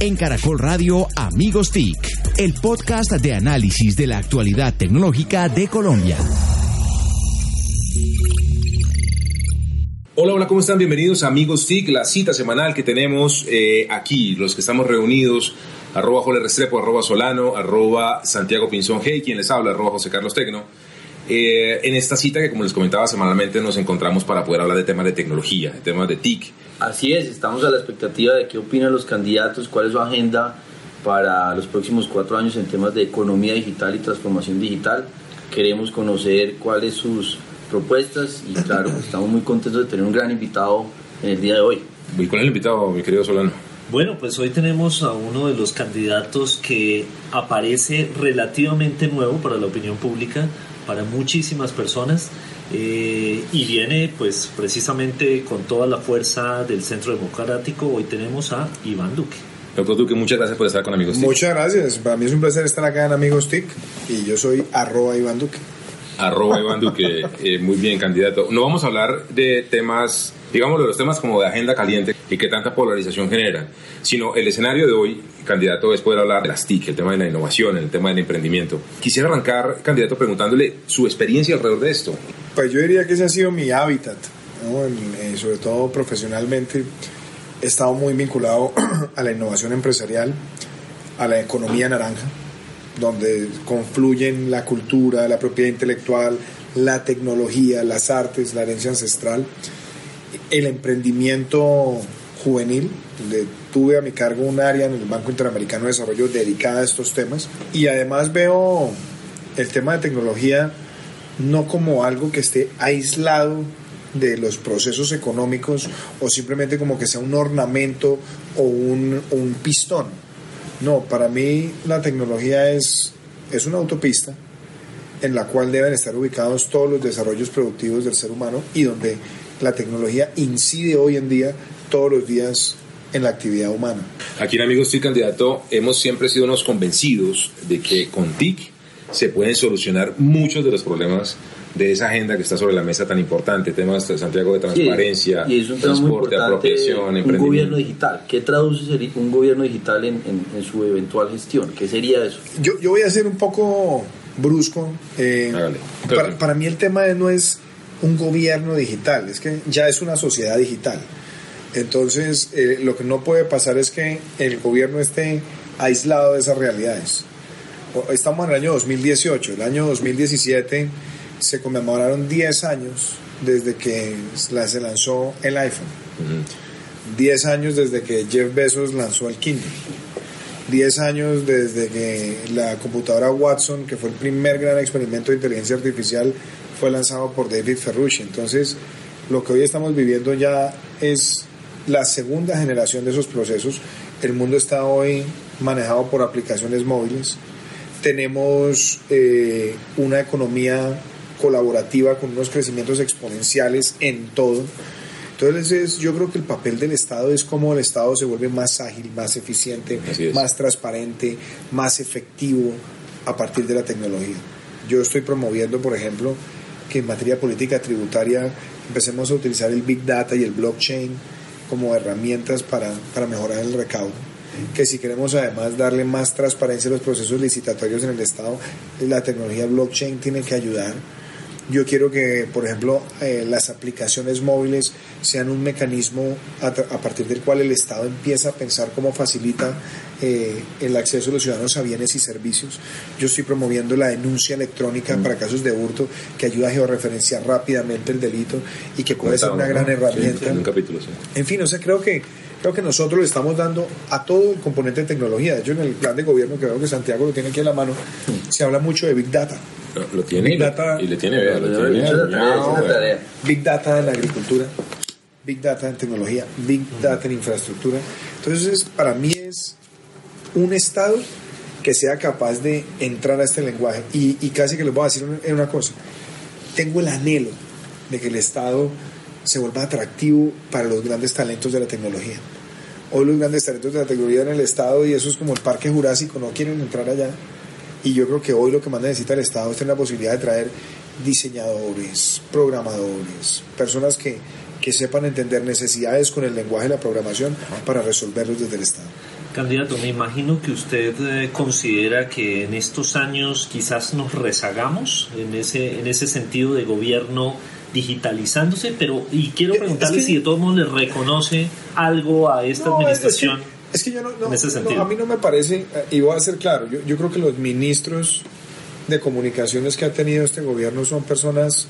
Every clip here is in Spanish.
En Caracol Radio Amigos TIC, el podcast de análisis de la actualidad tecnológica de Colombia. Hola, hola, ¿cómo están? Bienvenidos a Amigos TIC, la cita semanal que tenemos eh, aquí, los que estamos reunidos, arroba Jole Restrepo, arroba Solano, arroba Santiago Pinzón Hey, quien les habla, arroba José Carlos Tecno. Eh, en esta cita que, como les comentaba, semanalmente nos encontramos para poder hablar de temas de tecnología, de temas de TIC. Así es, estamos a la expectativa de qué opinan los candidatos, cuál es su agenda para los próximos cuatro años en temas de economía digital y transformación digital. Queremos conocer cuáles sus propuestas y claro, estamos muy contentos de tener un gran invitado en el día de hoy. Voy con el invitado, mi querido Solano. Bueno, pues hoy tenemos a uno de los candidatos que aparece relativamente nuevo para la opinión pública, para muchísimas personas eh, y viene pues precisamente con toda la fuerza del Centro Democrático. Hoy tenemos a Iván Duque. Doctor Duque, muchas gracias por estar con Amigos TIC. Muchas gracias, para mí es un placer estar acá en Amigos TIC y yo soy arroba Iván Duque. Arroba Iván Duque, eh, muy bien, candidato. No vamos a hablar de temas, digamos, de los temas como de agenda caliente y que tanta polarización generan, sino el escenario de hoy, candidato, es poder hablar de las TIC, el tema de la innovación, el tema del emprendimiento. Quisiera arrancar, candidato, preguntándole su experiencia alrededor de esto. Pues yo diría que ese ha sido mi hábitat, ¿no? En- eh, sobre todo profesionalmente. He estado muy vinculado a la innovación empresarial, a la economía naranja, donde confluyen la cultura, la propiedad intelectual, la tecnología, las artes, la herencia ancestral, el emprendimiento juvenil, donde tuve a mi cargo un área en el Banco Interamericano de Desarrollo dedicada a estos temas, y además veo el tema de tecnología no como algo que esté aislado de los procesos económicos o simplemente como que sea un ornamento o un, un pistón. No, para mí la tecnología es, es una autopista en la cual deben estar ubicados todos los desarrollos productivos del ser humano y donde la tecnología incide hoy en día todos los días en la actividad humana. Aquí en Amigos TIC, candidato, hemos siempre sido unos convencidos de que con TIC se pueden solucionar muchos de los problemas de esa agenda que está sobre la mesa tan importante, temas de Santiago de transparencia, y es un tema muy transporte, importante, apropiación, un emprendimiento. gobierno digital. ¿Qué traduce un gobierno digital en, en- en su eventual gestión? ¿Qué sería eso? Yo, yo voy a ser un poco brusco. eh, Hágale. para, para mí el tema no es un gobierno digital, es que ya es una sociedad digital. Entonces, eh, lo que no puede pasar es que el gobierno esté aislado de esas realidades. Estamos en el año 2018, el año 2017 se conmemoraron 10 años desde que se lanzó el iPhone. 10 años desde que Jeff Bezos lanzó el Kindle. 10 años desde que la computadora Watson, que fue el primer gran experimento de inteligencia artificial, fue lanzado por David Ferrucci. Entonces, lo que hoy estamos viviendo ya es la segunda generación de esos procesos. El mundo está hoy manejado por aplicaciones móviles. Tenemos eh, una economía colaborativa con unos crecimientos exponenciales en todo. Entonces yo creo que el papel del Estado es cómo el Estado se vuelve más ágil, más eficiente, más transparente, más efectivo a partir de la tecnología. Yo estoy promoviendo, por ejemplo, que en materia política tributaria empecemos a utilizar el Big Data y el blockchain como herramientas para, para mejorar el recaudo. Que si queremos además darle más transparencia a los procesos licitatorios en el Estado, la tecnología blockchain tiene que ayudar. Yo quiero que, por ejemplo, eh, las aplicaciones móviles sean un mecanismo a, a partir del cual el Estado empieza a pensar cómo facilita eh, el acceso de los ciudadanos a bienes y servicios. Yo estoy promoviendo la denuncia electrónica para casos de hurto que ayuda a georreferenciar rápidamente el delito y que puede ser una gran Sí, herramienta. en un capítulo, sí. En fin, o sea, creo que, creo que nosotros le estamos dando a todo el componente de tecnología. De hecho, en el plan de gobierno, que veo que Santiago lo tiene aquí en la mano, se habla mucho de Big Data. Lo, lo tiene y, Big Data. y le tiene, vea, lo tiene. Big Data en la agricultura, Big Data en tecnología, Big Data en infraestructura. Entonces, para mí es un Estado que sea capaz de entrar a este lenguaje. Y, y casi que les voy a decir una, una cosa. Tengo el anhelo de que el Estado se vuelva atractivo para los grandes talentos de la tecnología. Hoy los grandes talentos de la tecnología en el Estado, y eso es como el parque jurásico, no quieren entrar allá. Y yo creo que hoy lo que más necesita el Estado es tener la posibilidad de traer diseñadores, programadores, personas que, que sepan entender necesidades con el lenguaje de la programación para resolverlos desde el Estado. Candidato, me imagino que usted eh, considera que en estos años quizás nos rezagamos en ese, en ese sentido de gobierno digitalizándose, pero y quiero preguntarle si de todos modos le reconoce algo a esta administración. Es que, yo no, a mí no me parece, eh, y voy a ser claro, yo, yo creo que los ministros de comunicaciones que ha tenido este gobierno son personas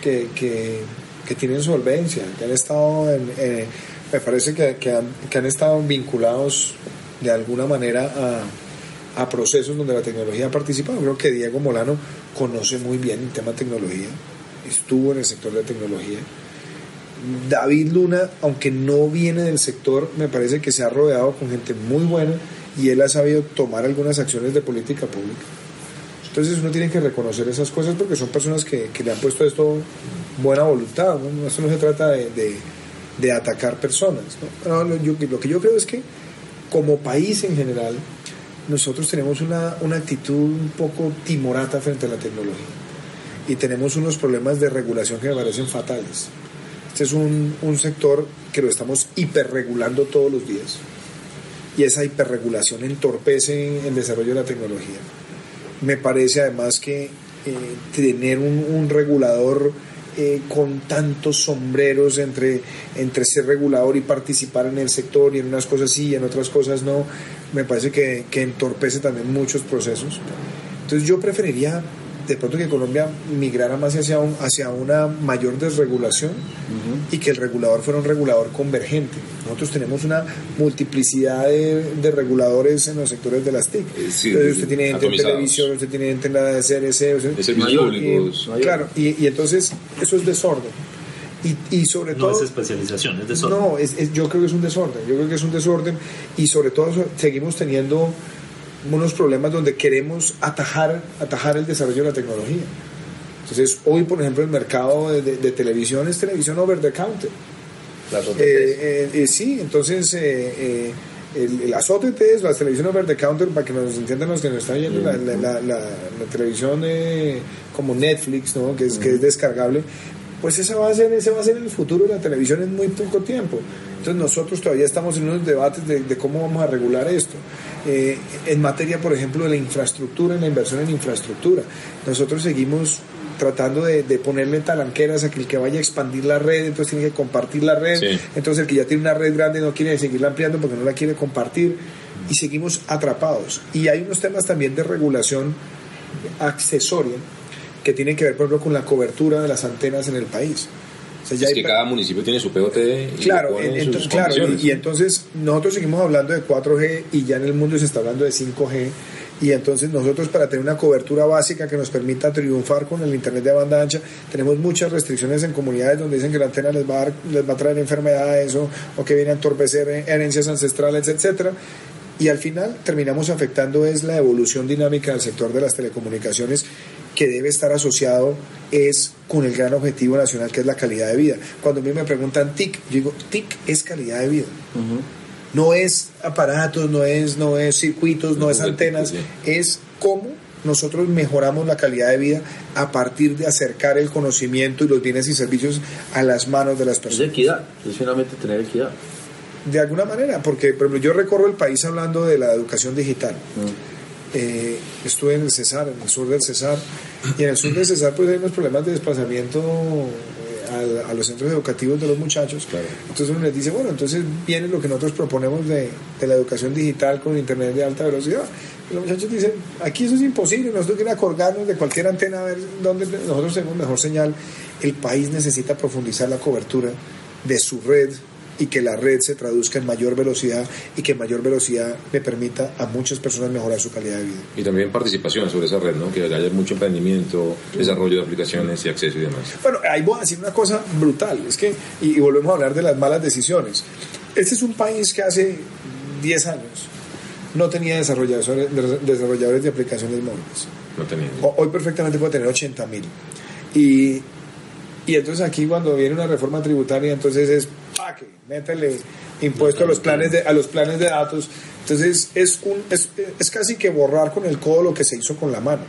que, que, que tienen solvencia, que han estado en, eh, me parece que, que, han, que, han, estado vinculados de alguna manera a, procesos donde la tecnología ha participado. Creo que Diego Molano conoce muy bien el tema de tecnología, estuvo en el sector de tecnología. David Luna, aunque no viene del sector, me parece que se ha rodeado con gente muy buena y él ha sabido tomar algunas acciones de política pública. Entonces uno tiene que reconocer esas cosas porque son personas que, que le han puesto esto buena voluntad. ¿no? Esto no se trata de, de atacar personas. ¿no? No, yo, lo que yo creo es que como país en general, nosotros tenemos una, una, actitud un poco timorata frente a la tecnología y tenemos unos problemas de regulación que me parecen fatales. Este es un, un sector que lo estamos hiperregulando todos los días y esa hiperregulación entorpece el desarrollo de la tecnología. Me parece además que eh, tener un, un regulador eh, con tantos sombreros entre, entre ser regulador y participar en el sector y en unas cosas sí y en otras cosas no, me parece que, que entorpece también muchos procesos. Entonces yo preferiría de pronto que Colombia migrara más hacia, un, hacia una mayor desregulación uh -huh. y que el regulador fuera un regulador convergente. Nosotros tenemos una multiplicidad de, de reguladores en los sectores de las TIC. Sí, entonces usted tiene ente en televisión, usted tiene ente en la CRC, usted, es mayor, y, claro, y, y, entonces eso es desorden. Y, y, sobre no todo... No es especialización, es desorden. No, es, es, yo creo que es un desorden, yo creo que es un desorden y sobre todo seguimos teniendo unos problemas donde queremos atajar, atajar el desarrollo de la tecnología. Entonces, hoy, por ejemplo, el mercado de, de, de televisión es televisión over the counter. Las OTTs. Eh, eh, sí, entonces, eh, el, las OTTs, las televisiones over the counter, para que nos entiendan los que nos están viendo, la, la, la, la, televisión como Netflix, ¿no? que, es, que es descargable, pues ese va, a ser, ese va a ser el futuro de la televisión en muy poco tiempo. Entonces nosotros todavía estamos en unos debates de, de cómo vamos a regular esto. Eh, en materia, por ejemplo, de la infraestructura, en la inversión en infraestructura, nosotros seguimos tratando de, de, ponerle talanqueras a que el que vaya a expandir la red, entonces tiene que compartir la red, sí. entonces el que ya tiene una red grande no quiere seguirla ampliando porque no la quiere compartir y seguimos atrapados. Y hay unos temas también de regulación accesoria que tienen que ver, por ejemplo, con la cobertura de las antenas en el país. O sea, ya es que cada municipio tiene su POT y claro, y, y, entonces nosotros seguimos hablando de 4G y ya en el mundo se está hablando de 5G y entonces nosotros para tener una cobertura básica que nos permita triunfar con el internet de banda ancha tenemos muchas restricciones en comunidades donde dicen que la antena les va a, dar, les va a traer enfermedades o, o que viene a entorpecer herencias ancestrales, etcétera. Y al final terminamos afectando es la evolución dinámica del sector de las telecomunicaciones que debe estar asociado es con el gran objetivo nacional que es la calidad de vida. Cuando a mí me preguntan TIC, yo digo, TIC es calidad de vida. Uh -huh. No es aparatos, no es, no es circuitos, no es antenas, sí. es cómo nosotros mejoramos la calidad de vida a partir de acercar el conocimiento y los bienes y servicios a las manos de las personas. Es equidad, es finalmente tener equidad. De alguna manera, porque por ejemplo, yo recorro el país hablando de la educación digital. Uh eh, estuve en el Cesar, en el sur del Cesar, y en el sur del Cesar pues hay unos problemas de desplazamiento eh, a, a, los centros educativos de los muchachos. Claro. Entonces uno les dice, bueno, entonces viene lo que nosotros proponemos de, de la educación digital con internet de alta velocidad. Y los muchachos dicen, aquí eso es imposible, nosotros queremos colgarnos de cualquier antena a ver dónde nosotros tenemos mejor señal. El país necesita profundizar la cobertura de su red y que la red se traduzca en mayor velocidad y que mayor velocidad le permita a muchas personas mejorar su calidad de vida. Y también participación sobre esa red, ¿no? Que haya mucho emprendimiento, desarrollo de aplicaciones y acceso y demás. Bueno, ahí voy a decir una cosa brutal, es que, y, y volvemos a hablar de las malas decisiones. Este es un país que hace 10 años no tenía desarrolladores, desarrolladores de aplicaciones móviles. No tenía. Hoy perfectamente puede tener 80 mil. Y, y entonces aquí cuando viene una reforma tributaria, entonces es paque, métele impuesto a los planes de, a los planes de datos. Entonces es, un, es, es casi que borrar con el codo lo que se hizo con la mano.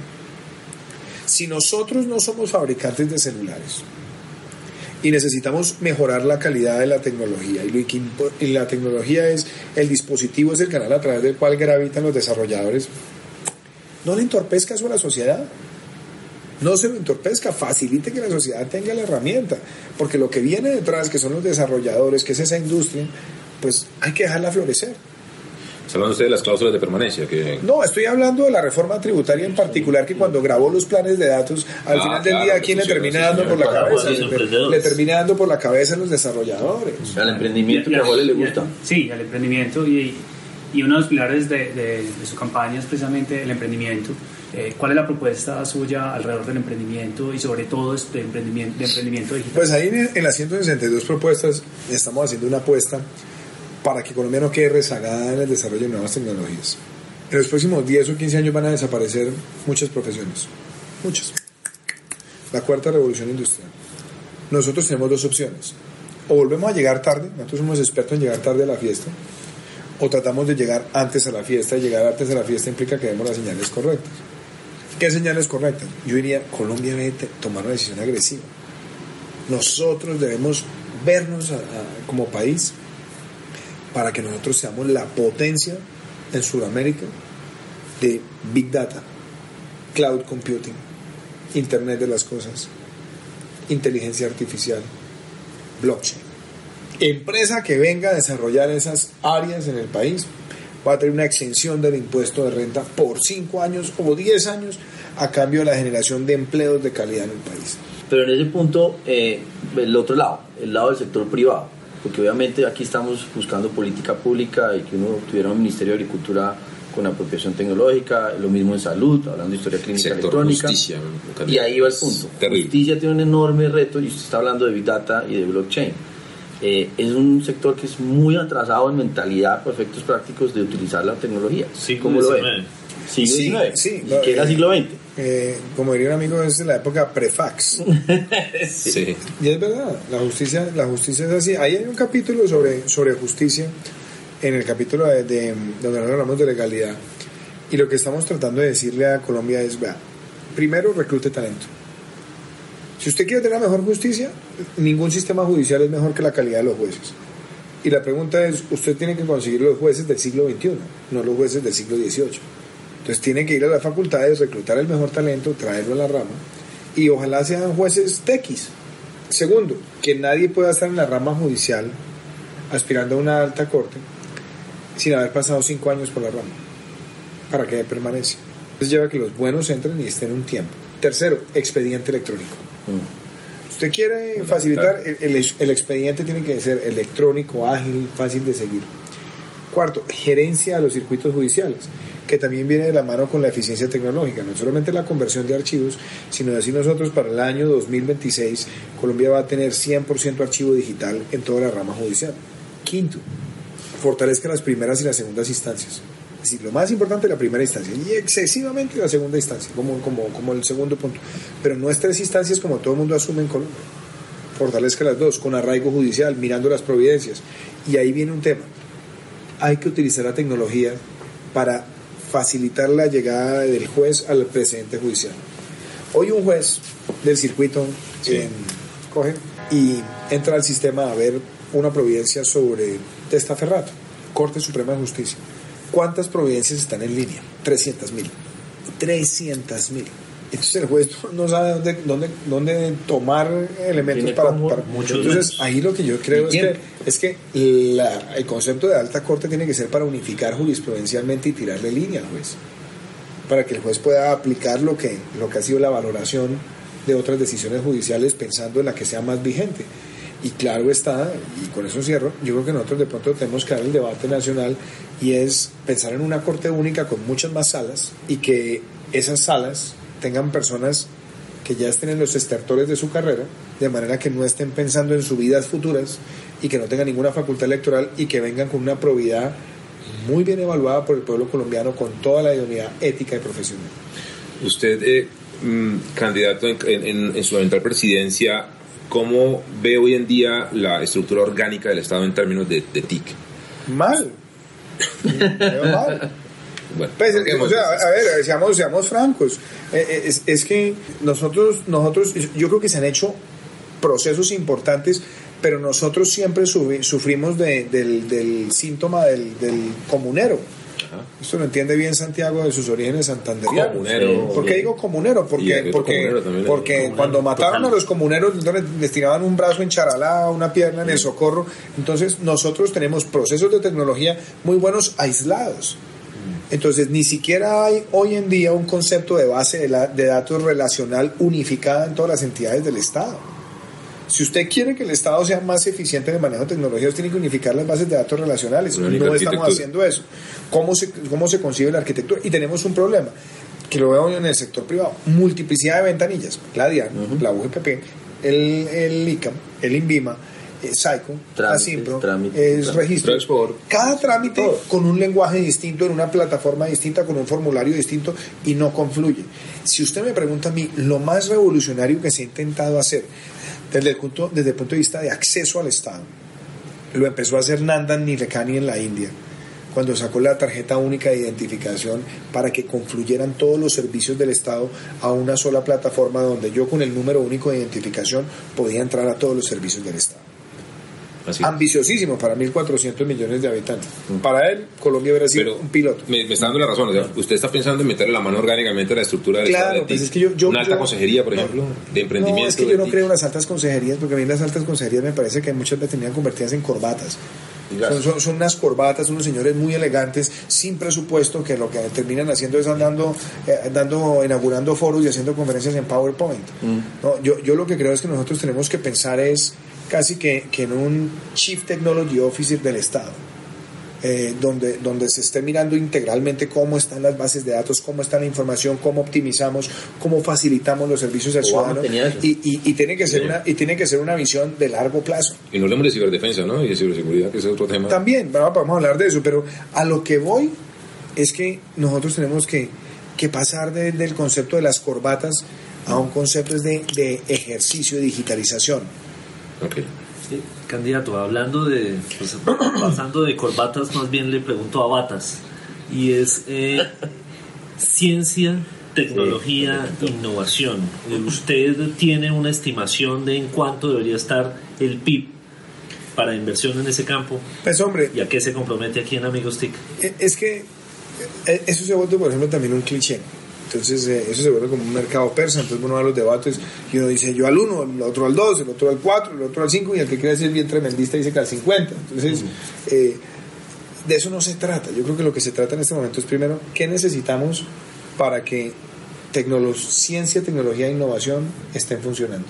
Si nosotros no somos fabricantes de celulares y necesitamos mejorar la calidad de la tecnología. Y, lo que y la tecnología es el dispositivo, es el canal a través del cual gravitan los desarrolladores. No le entorpezca eso a la sociedad. No se lo entorpezca, facilite que la sociedad tenga la herramienta, porque lo que viene detrás, que son los desarrolladores, que es esa industria, pues hay que dejarla florecer. Está hablando usted de las cláusulas de permanencia, que No, estoy hablando de la reforma tributaria en particular, que cuando grabó los planes de datos, al Ah, final del claro, día, ¿quién le termina dando por la cabeza? los Le, termina dando por la cabeza a los desarrolladores. Al emprendimiento que a Jorge le gusta. Sí, al emprendimiento y, y uno de los pilares de, de- de su campaña es precisamente el emprendimiento. Eh, ¿Cuál es la propuesta suya alrededor del emprendimiento y sobre todo este emprendimiento, de emprendimiento digital? Pues ahí en, en las 162 propuestas estamos haciendo una apuesta para que Colombia no quede rezagada en el desarrollo de nuevas tecnologías. En los próximos 10 o 15 años van a desaparecer muchas profesiones, muchas. La cuarta revolución industrial. Nosotros tenemos dos opciones. O volvemos a llegar tarde, nosotros somos expertos en llegar tarde a la fiesta, o tratamos de llegar antes a la fiesta, y llegar antes a la fiesta implica que demos las señales correctas. ¿Qué señales correctas? Yo diría, Colombia debe tomar una decisión agresiva. Nosotros debemos vernos como país para que nosotros seamos la potencia en Sudamérica de Big Data, Cloud Computing, Internet de las Cosas, inteligencia artificial, blockchain. Empresa que venga a desarrollar esas áreas en el país va a tener una exención del impuesto de renta por 5 años o 10 años a cambio de la generación de empleos de calidad en el país. Pero en ese punto, eh, el otro lado, el lado del sector privado, porque obviamente aquí estamos buscando política pública y que uno tuviera un Ministerio de Agricultura con apropiación tecnológica, lo mismo en salud, hablando de historia clínica sector electrónica. justicia. Y ahí va el punto. Terrible. Justicia tiene un enorme reto y usted está hablando de Big Data y de blockchain. Eh, es un sector que es muy atrasado en mentalidad por efectos prácticos de utilizar la tecnología. Siglo ¿Cómo lo ve? XIX. Siglo Sí, XIX. sí, ¿Y no, qué era eh, siglo XX? Eh, como diría un amigo, es de la época prefax. Sí. Y es verdad, la justicia, la justicia es así. Ahí hay un capítulo sobre, sobre justicia, en el capítulo de, de- donde hablamos de legalidad. Y lo que estamos tratando de decirle a Colombia es, vea, primero reclute talento. Si usted quiere tener mejor justicia, ningún sistema judicial es mejor que la calidad de los jueces. Y la pregunta es, usted tiene que conseguir los jueces del siglo XXI, no los jueces del siglo XVIII. Entonces tiene que ir a las facultades, reclutar el mejor talento, traerlo a la rama y ojalá sean jueces tequis. Segundo, que nadie pueda estar en la rama judicial aspirando a una alta corte sin haber pasado cinco años por la rama para que permanezca. Entonces lleva que los buenos entren y estén un tiempo. Tercero, expediente electrónico. Usted quiere facilitar, el, el- el expediente tiene que ser electrónico, ágil, fácil de seguir. Cuarto, gerencia de los circuitos judiciales, que también viene de la mano con la eficiencia tecnológica, no solamente la conversión de archivos, sino decir nosotros para el año 2026 Colombia va a tener 100% archivo digital en toda la rama judicial. Quinto, fortalezca las primeras y las segundas instancias. Es decir, lo más importante la primera instancia y excesivamente la segunda instancia, como, como, como el segundo punto. Pero no es tres instancias como todo el mundo asume en Colombia. Fortalezca las dos, con arraigo judicial, mirando las providencias. Y ahí viene un tema. Hay que utilizar la tecnología para facilitar la llegada del juez al precedente judicial. Hoy un juez del circuito eh, coge y entra al sistema a ver una providencia sobre testaferrato, Corte Suprema de Justicia. ¿Cuántas providencias están en línea? 300 mil. 300 mil. Entonces el juez no sabe dónde, dónde, dónde tomar elementos para... para- muchos Entonces ahí lo que yo creo es que, es que la- el concepto de alta corte tiene que ser para unificar jurisprudencialmente y tirarle línea al juez para que el juez pueda aplicar lo que, lo que ha sido la valoración de otras decisiones judiciales pensando en la que sea más vigente. Y claro está, y con eso cierro, yo creo que nosotros de pronto tenemos que dar el debate nacional y es pensar en una corte única con muchas más salas y que esas salas tengan personas que ya estén en los estertores de su carrera, de manera que no estén pensando en sus vidas futuras y que no tengan ninguna facultad electoral y que vengan con una probidad muy bien evaluada por el pueblo colombiano con toda la idoneidad ética y profesional. Usted, eh, mm, candidato en, en- su eventual presidencia, ¿cómo ve hoy en día la estructura orgánica del Estado en términos de, de TIC? Mal. Bueno, Pues, o sea, a ver, seamos, seamos francos. Eh, eh, Es, es que nosotros, nosotros, yo creo que se han hecho procesos importantes, pero nosotros siempre sufrimos del, del, síntoma del, del comunero. Esto lo entiende bien Santiago de sus orígenes santanderianos. Comunero. ¿Por qué digo comunero? Porque, porque, porque cuando mataron a los comuneros les tiraban un brazo en charalá, una pierna en el socorro. Entonces nosotros tenemos procesos de tecnología muy buenos aislados. Entonces, ni siquiera hay hoy en día un concepto de base de, de datos relacional unificada en todas las entidades del Estado. Si usted quiere que el Estado sea más eficiente en el manejo de tecnologías, tiene que unificar las bases de datos relacionales. no estamos haciendo eso. ¿Cómo se, ¿Cómo se concibe la arquitectura? Y tenemos un problema, que lo veo en el sector privado. Multiplicidad de ventanillas. La DIAN, la UGPP, el, el ICAM, el INVIMA, eh, SAICO, Asimpro, es registro. Cada trámite con un lenguaje distinto, en una plataforma distinta, con un formulario distinto y no confluye. Si usted me pregunta a mí, lo más revolucionario que se ha intentado hacer desde el punto, desde el punto de vista de acceso al Estado. Lo empezó a hacer Nandan Nilekani en la India, cuando sacó la tarjeta única de identificación para que confluyeran todos los servicios del Estado a una sola plataforma donde yo con el número único de identificación podía entrar a todos los servicios del Estado ambiciosísimo para 1.400 millones de habitantes. Mm. Para él, Colombia hubiera sido un piloto. Me, está dando la razón. usted está pensando en meterle la mano orgánicamente a la estructura del claro, Estado. Pues es que yo, una alta consejería, por ejemplo, de emprendimiento. No, es que yo no creo en las altas consejerías, porque a mí las altas consejerías me parece que muchas veces tenían convertidas en corbatas. Son, son, unas corbatas, unos señores muy elegantes, sin presupuesto, que lo que terminan haciendo es andando, eh, dando, inaugurando foros y haciendo conferencias en PowerPoint. Mm. No, yo, yo lo que creo es que nosotros tenemos que pensar es casi que, que en un Chief Technology Officer del Estado. Eh, donde, donde se esté mirando integralmente cómo están las bases de datos, cómo está la información, cómo optimizamos, cómo facilitamos los servicios al ciudadano. Y, y, tiene que ser una, y tiene que ser una visión de largo plazo. Y no hablemos de ciberdefensa, ¿no? Y de ciberseguridad, que es otro tema. También, vamos, a hablar de eso, pero a lo que voy es que nosotros tenemos que, que pasar del concepto de las corbatas a un concepto de, de ejercicio de digitalización candidato, hablando de, pues, pasando de corbatas, más bien le pregunto a batas. Y es eh, ciencia, tecnología, innovación. ¿Usted tiene una estimación de en cuánto debería estar el PIB para inversión en ese campo? Pues hombre. ¿Y a qué se compromete aquí en Amigos TIC? Eh, es que eh, eso se ha vuelto, por ejemplo, también un cliché. Entonces eh, eso se vuelve como un mercado persa, entonces uno va a los debates y uno dice yo al 1, el otro al 2, el otro al 4, el otro al 5 y el que quiere decir bien tremendista dice que al 50. Entonces eh, de eso no se trata. Yo creo que lo que se trata en este momento es primero qué necesitamos para que ciencia, tecnología e innovación estén funcionando.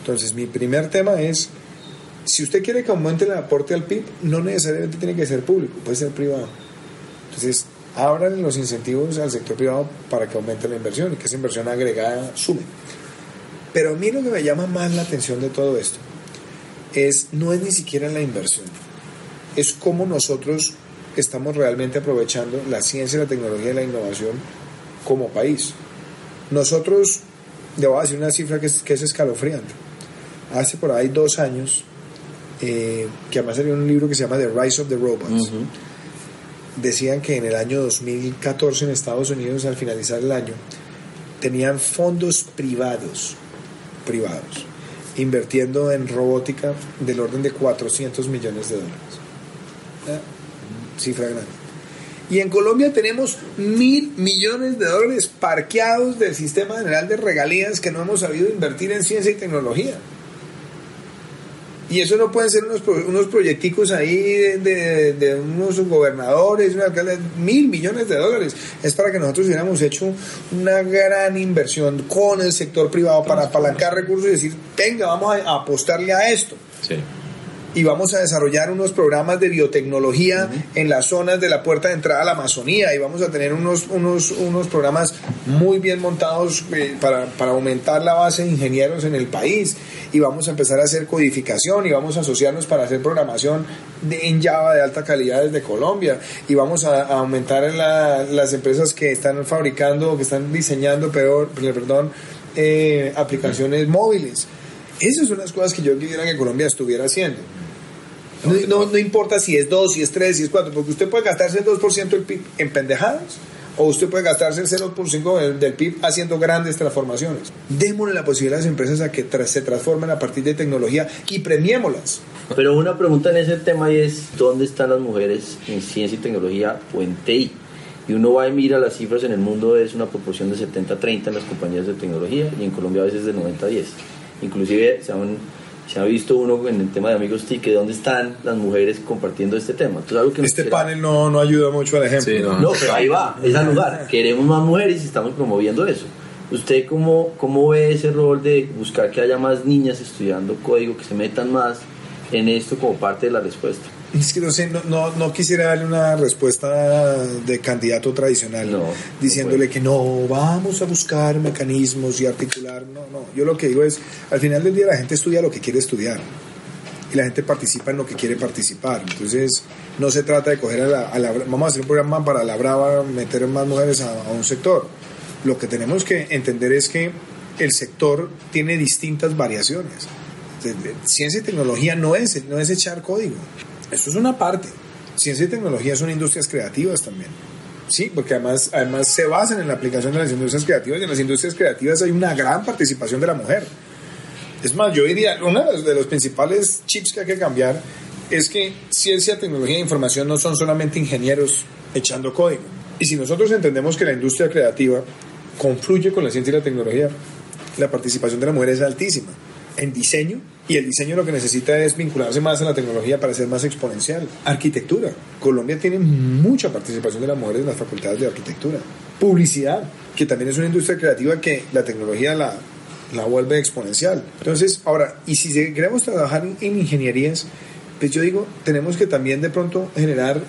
Entonces mi primer tema es, si usted quiere que aumente el aporte al PIB, no necesariamente tiene que ser público, puede ser privado. Entonces, abran los incentivos al sector privado para que aumente la inversión y que esa inversión agregada sume. Pero a mí lo que me llama más la atención de todo esto es no es ni siquiera la inversión, es cómo nosotros estamos realmente aprovechando la ciencia, la tecnología y la innovación como país. Nosotros, le voy a decir una cifra que es, que es escalofriante. Hace por ahí dos años, eh, que además salió un libro que se llama The Rise of the Robots decían que en el año 2014 en Estados Unidos, al finalizar el año, tenían fondos privados, privados, invirtiendo en robótica del orden de 400 millones de dólares. Cifra grande. Y en Colombia tenemos mil millones de dólares parqueados del sistema general de regalías que no hemos sabido invertir en ciencia y tecnología. Y eso no pueden ser unos, unos proyecticos ahí de, de, unos gobernadores, mil millones de dólares. Es para que nosotros hubiéramos hecho una gran inversión con el sector privado para apalancar recursos y decir, venga, vamos a apostarle a esto. Sí y vamos a desarrollar unos programas de biotecnología en las zonas de la puerta de entrada a la Amazonía y vamos a tener unos, unos, unos programas muy bien montados eh, para, para, aumentar la base de ingenieros en el país. Y vamos a empezar a hacer codificación y vamos a asociarnos para hacer programación en Java de alta calidad desde Colombia. Y vamos a, aumentar las empresas que están fabricando, que están diseñando, peor, perdón, eh, aplicaciones móviles. Esas son las cosas que yo quisiera que Colombia estuviera haciendo. No, no, importa si es 2, si es 3, si es 4, porque usted puede gastarse el 2% del PIB en pendejadas o usted puede gastarse el 0.5 del, PIB haciendo grandes transformaciones. Démosle la posibilidad a las empresas a que se transformen a partir de tecnología y premiémoslas. Pero una pregunta en ese tema es, ¿dónde están las mujeres en ciencia y tecnología o en TI? Y uno va y mira las cifras en el mundo, es una proporción de 70-30 en las compañías de tecnología y en Colombia a veces de 90-10. Inclusive se, han- se ha visto uno en el tema de amigos TI que dónde están las mujeres compartiendo este tema. Entonces, algo que Este panel no, no ayuda mucho al ejemplo. Sí, no. No, pero ahí va, es al lugar. Queremos más mujeres y estamos promoviendo eso. ¿Usted cómo, cómo ve ese rol de buscar que haya más niñas estudiando código, que se metan más en esto como parte de la respuesta? Es que no sé, no, no, no quisiera darle una respuesta de candidato tradicional, No, diciéndole que no, vamos a buscar mecanismos y articular. No, no. Yo lo que digo es, al final del día la gente estudia lo que quiere estudiar y la gente participa en lo que quiere participar. Entonces, no se trata de coger a la, a la- Vamos a hacer un programa para la brava, meter más mujeres a, a un sector. Lo que tenemos que entender es que el sector tiene distintas variaciones. Ciencia y tecnología no es, no es echar código. Eso es una parte. Ciencia y tecnología son industrias creativas también. Sí, porque además, además se basan en la aplicación de las industrias creativas y en las industrias creativas hay una gran participación de la mujer. Es más, yo diría, uno de los, principales chips que hay que cambiar es que ciencia, tecnología e información no son solamente ingenieros echando código. Y si nosotros entendemos que la industria creativa confluye con la ciencia y la tecnología, la participación de la mujer es altísima en diseño y el diseño lo que necesita es vincularse más a la tecnología para ser más exponencial. Arquitectura. Colombia tiene mucha participación de las mujeres en las facultades de arquitectura. Publicidad, que también es una industria creativa que la tecnología la, la vuelve exponencial. Entonces, ahora, y si queremos trabajar en, en ingenierías, pues yo digo, tenemos que también de pronto generar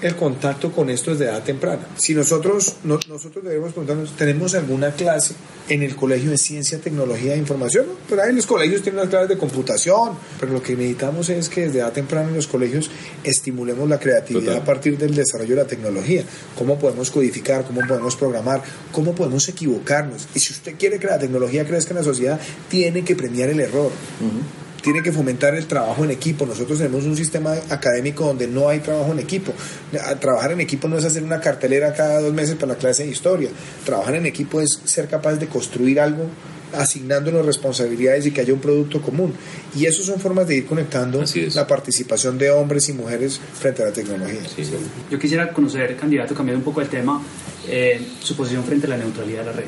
el contacto con esto desde edad temprana. Si nosotros, no- nosotros debemos preguntarnos, ¿tenemos alguna clase en el colegio de ciencia, tecnología e información? ¿no? Pero ahí los colegios tienen unas clases de computación, pero lo que necesitamos es que desde edad temprana en los colegios estimulemos la creatividad Total. a partir del desarrollo de la tecnología. ¿Cómo podemos codificar? ¿Cómo podemos programar? ¿Cómo podemos equivocarnos? Y si usted quiere que la tecnología crezca en la sociedad, tiene que premiar el error tiene que fomentar el trabajo en equipo. Nosotros tenemos un sistema académico donde no hay trabajo en equipo. Trabajar en equipo no es hacer una cartelera cada dos meses para la clase de historia. Trabajar en equipo es ser capaz de construir algo asignándonos responsabilidades y que haya un producto común. Y eso son formas de ir conectando la participación de hombres y mujeres frente a la tecnología. Sí, sí. Yo quisiera conocer, candidato, cambiando un poco el tema, eh, su posición frente a la neutralidad de la red.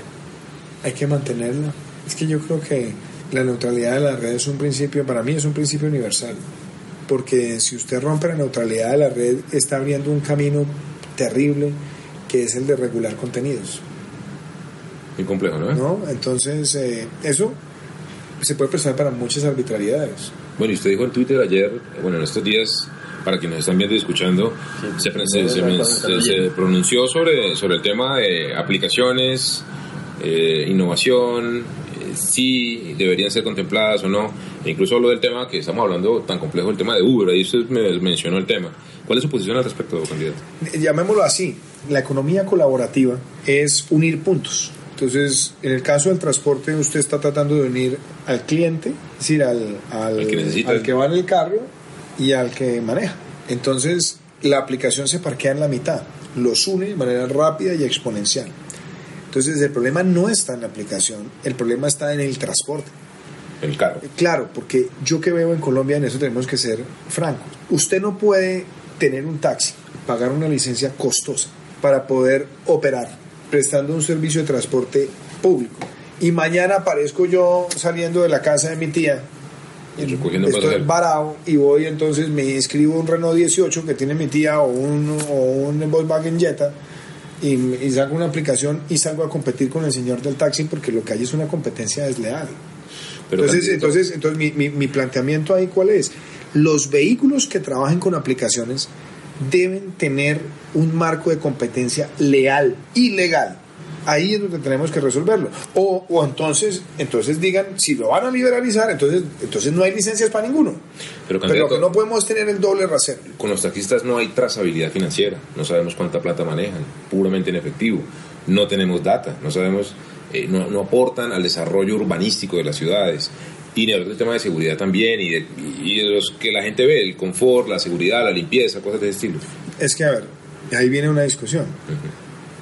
Hay que mantenerla. Es que yo creo que la neutralidad de la red es un principio, para mí es un principio universal. Porque si usted rompe la neutralidad de la red, está abriendo un camino terrible que es el de regular contenidos. Muy complejo, ¿no? ¿no? Entonces, eh, eso se puede prestar para muchas arbitrariedades. Bueno, y usted dijo en Twitter ayer, bueno, en estos días, para quienes están viendo y escuchando, se, se- se men- se- se pronunció sobre, sobre el tema de aplicaciones, eh, innovación, si deberían ser contempladas o no. E incluso habló del tema que estamos hablando tan complejo, el tema de Uber, ahí usted me mencionó el tema. ¿Cuál es su posición al respecto, candidato? Llamémoslo así, la economía colaborativa es unir puntos. Entonces, en el caso del transporte, usted está tratando de unir al cliente, es decir, al, al, Al que necesita. al que va en el carro y al que maneja. Entonces, la aplicación se parquea en la mitad, los une de manera rápida y exponencial. Entonces, el problema no está en la aplicación, el problema está en el transporte. El carro. Claro, porque yo que veo en Colombia, en eso tenemos que ser francos. Usted no puede tener un taxi, pagar una licencia costosa para poder operar prestando un servicio de transporte público. Y mañana aparezco yo saliendo de la casa de mi tía. Estoy varado y voy entonces me inscribo un Renault 18 que tiene mi tía o un, o un Volkswagen Jetta y, y saco una aplicación y salgo a competir con el señor del taxi porque lo que hay es una competencia desleal. Pero, entonces, entonces, entonces mi, mi- mi planteamiento ahí cuál es? Los vehículos que trabajen con aplicaciones deben tener un marco de competencia leal y legal. Ahí es donde tenemos que resolverlo. O, o entonces, entonces digan, si lo van a liberalizar, entonces, entonces no hay licencias para ninguno. pero, Pero candidato, que no podemos tener el doble rasero. con los taxistas no hay trazabilidad financiera, no sabemos cuánta plata manejan, puramente en efectivo, no tenemos data, no sabemos, eh, no, no aportan al desarrollo urbanístico de las ciudades. Y ni del tema de seguridad también, y de, y de los que la gente ve, el confort, la seguridad, la limpieza, cosas de ese estilo. Es que, a ver, ahí viene una discusión.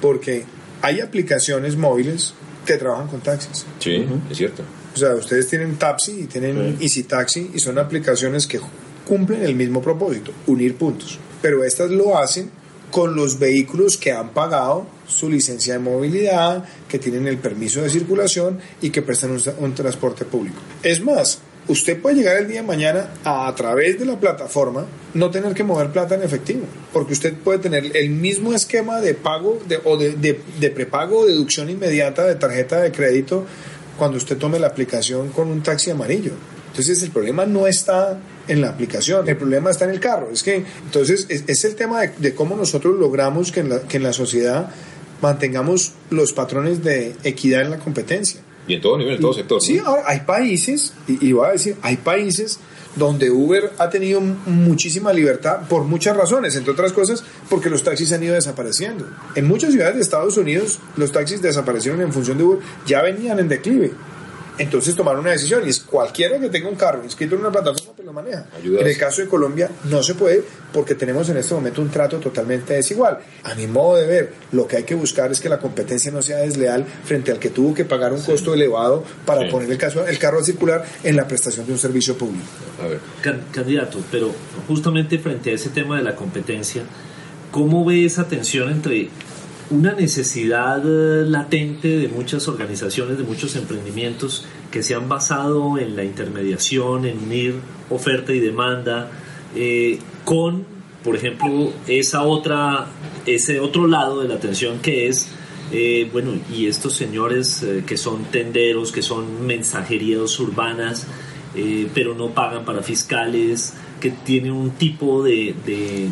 porque hay aplicaciones móviles que trabajan con taxis. Sí, es cierto. O sea, ustedes tienen Tapsi y tienen Easy Taxi y son aplicaciones que cumplen el mismo propósito, unir puntos. Pero estas lo hacen con los vehículos que han pagado su licencia de movilidad, que tienen el permiso de circulación y que prestan un, un transporte público. Es más, usted puede llegar el día de mañana a, través de la plataforma no tener que mover plata en efectivo, porque usted puede tener el mismo esquema de pago de, o de, de, de prepago o deducción inmediata de tarjeta de crédito cuando usted tome la aplicación con un taxi amarillo. Entonces el problema no está en la aplicación, el problema está en el carro. Es que entonces es, es el tema de, de, cómo nosotros logramos que en, la, que en la sociedad mantengamos los patrones de equidad en la competencia. Y en todo nivel, en todo sector. Sí, ahora hay países, y, y voy a decir, hay países donde Uber ha tenido muchísima libertad por muchas razones, entre otras cosas porque los taxis han ido desapareciendo. En muchas ciudades de Estados Unidos los taxis desaparecieron en función de Uber, ya venían en declive. Entonces tomaron una decisión y es cualquiera que tenga un carro inscrito en una plataforma te lo maneja. Ayudas. En el caso de Colombia no se puede porque tenemos en este momento un trato totalmente desigual. A mi modo de ver, lo que hay que buscar es que la competencia no sea desleal frente al que tuvo que pagar un costo elevado para Sí. poner el, caso, el carro a circular en la prestación de un servicio público. A ver. Can- Candidato, pero justamente frente a ese tema de la competencia, ¿cómo ve esa tensión entre una necesidad eh, latente de muchas organizaciones, de muchos emprendimientos que se han basado en la intermediación, en unir oferta y demanda, eh, con, por ejemplo, esa otra, ese otro lado de la tensión que es eh, bueno, y estos señores eh, que son tenderos, que son mensajerías urbanas, pero no pagan para fiscales, que tienen un tipo de, de,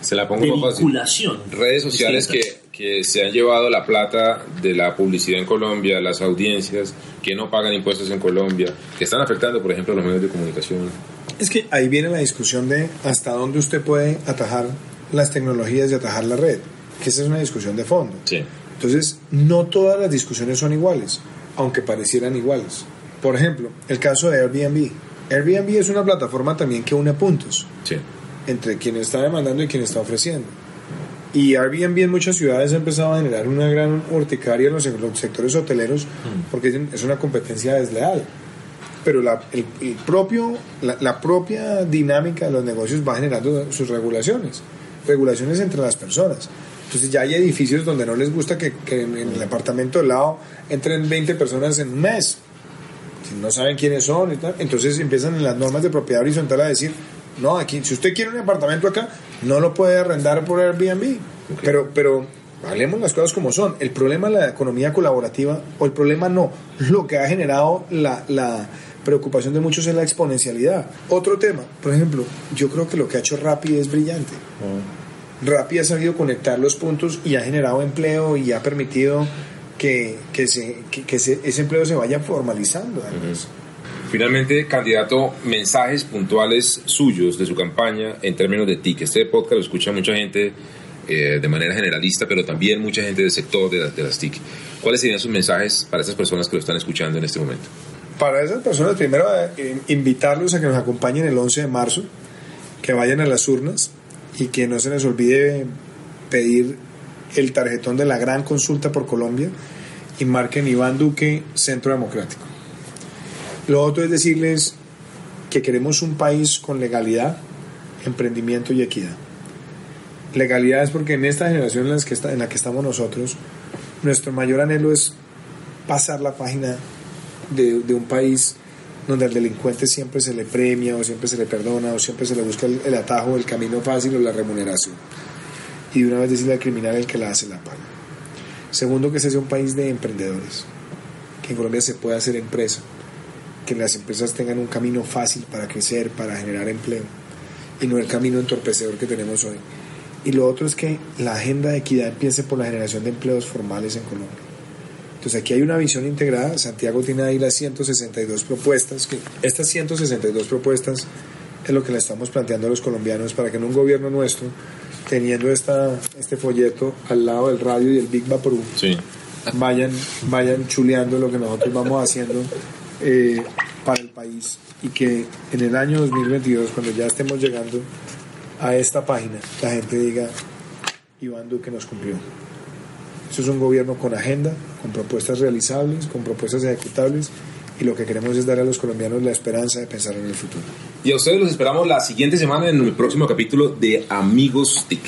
Se la pongo de más fácil. vinculación. Redes sociales distinta. Que, se han llevado la plata de la publicidad en Colombia, las audiencias que no pagan impuestos en Colombia, que están afectando, por ejemplo, a los medios de comunicación. Es que ahí viene la discusión de hasta dónde usted puede atajar las tecnologías y atajar la red, que esa es una discusión de fondo. Sí. Entonces, no todas las discusiones son iguales, aunque parecieran iguales. Por ejemplo, el caso de Airbnb. Airbnb es una plataforma también que une puntos Sí. entre quien está demandando y quien está ofreciendo. Y Airbnb en muchas ciudades ha empezado a generar una gran urticaria en los, en los sectores hoteleros porque es una competencia desleal. Pero la, el, el propio, la, la propia dinámica de los negocios va generando sus regulaciones, regulaciones entre las personas. Entonces ya hay edificios donde no les gusta que, que en, en el apartamento al lado entren 20 personas en un mes. Si no saben quiénes son y tal, entonces empiezan en las normas de propiedad horizontal a decir, no, aquí, si usted quiere un apartamento acá, no lo puede arrendar por Airbnb. Pero, pero hablemos las cosas como son. El problema de la economía colaborativa, o el problema no, lo que ha generado la, la preocupación de muchos es la exponencialidad. Otro tema, por ejemplo, yo creo que lo que ha hecho Rappi es brillante. Rappi ha sabido conectar los puntos y ha generado empleo y ha permitido que, que, se, que, que se- ese empleo se vaya formalizando. además. Finalmente, candidato, mensajes puntuales suyos de su campaña en términos de TIC. Este podcast lo escucha mucha gente eh, de manera generalista, pero también mucha gente del sector de, las- TIC. ¿Cuáles serían sus mensajes para esas personas que lo están escuchando en este momento? Para esas personas, primero eh, invitarlos a que nos acompañen el 11 de marzo, que vayan a las urnas y que no se les olvide pedir el tarjetón de la gran consulta por Colombia y marquen Iván Duque Centro Democrático. Lo otro es decirles que queremos un país con legalidad, emprendimiento y equidad. Legalidad es porque en esta generación en la que, estamos nosotros, nuestro mayor anhelo es pasar la página de, un país donde al delincuente siempre se le premia o siempre se le perdona o siempre se le busca el, atajo, el camino fácil o la remuneración. Y una vez decirle al criminal el que la hace la paga. Segundo, que ese sea un país de emprendedores, que en Colombia se pueda hacer empresa, que las empresas tengan un camino fácil para crecer, para generar empleo, y no el camino entorpecedor que tenemos hoy. Y lo otro es que la agenda de equidad empiece por la generación de empleos formales en Colombia. Entonces aquí hay una visión integrada. Santiago tiene ahí las 162 propuestas. Que estas 162 propuestas es lo que le estamos planteando a los colombianos para que en un gobierno nuestro, teniendo esta, este folleto al lado del radio y el Big Vaporú, Sí. vayan, vayan chuleando lo que nosotros vamos haciendo eh, para el país y que en el año 2022, cuando ya estemos llegando a esta página, la gente diga, Iván Duque nos cumplió. Eso es un gobierno con agenda, con propuestas realizables, con propuestas ejecutables y lo que queremos es dar a los colombianos la esperanza de pensar en el futuro. Y a ustedes los esperamos la siguiente semana en el próximo capítulo de Amigos TIC.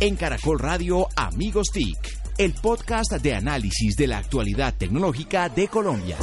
En Caracol Radio Amigos TIC, el podcast de análisis de la actualidad tecnológica de Colombia.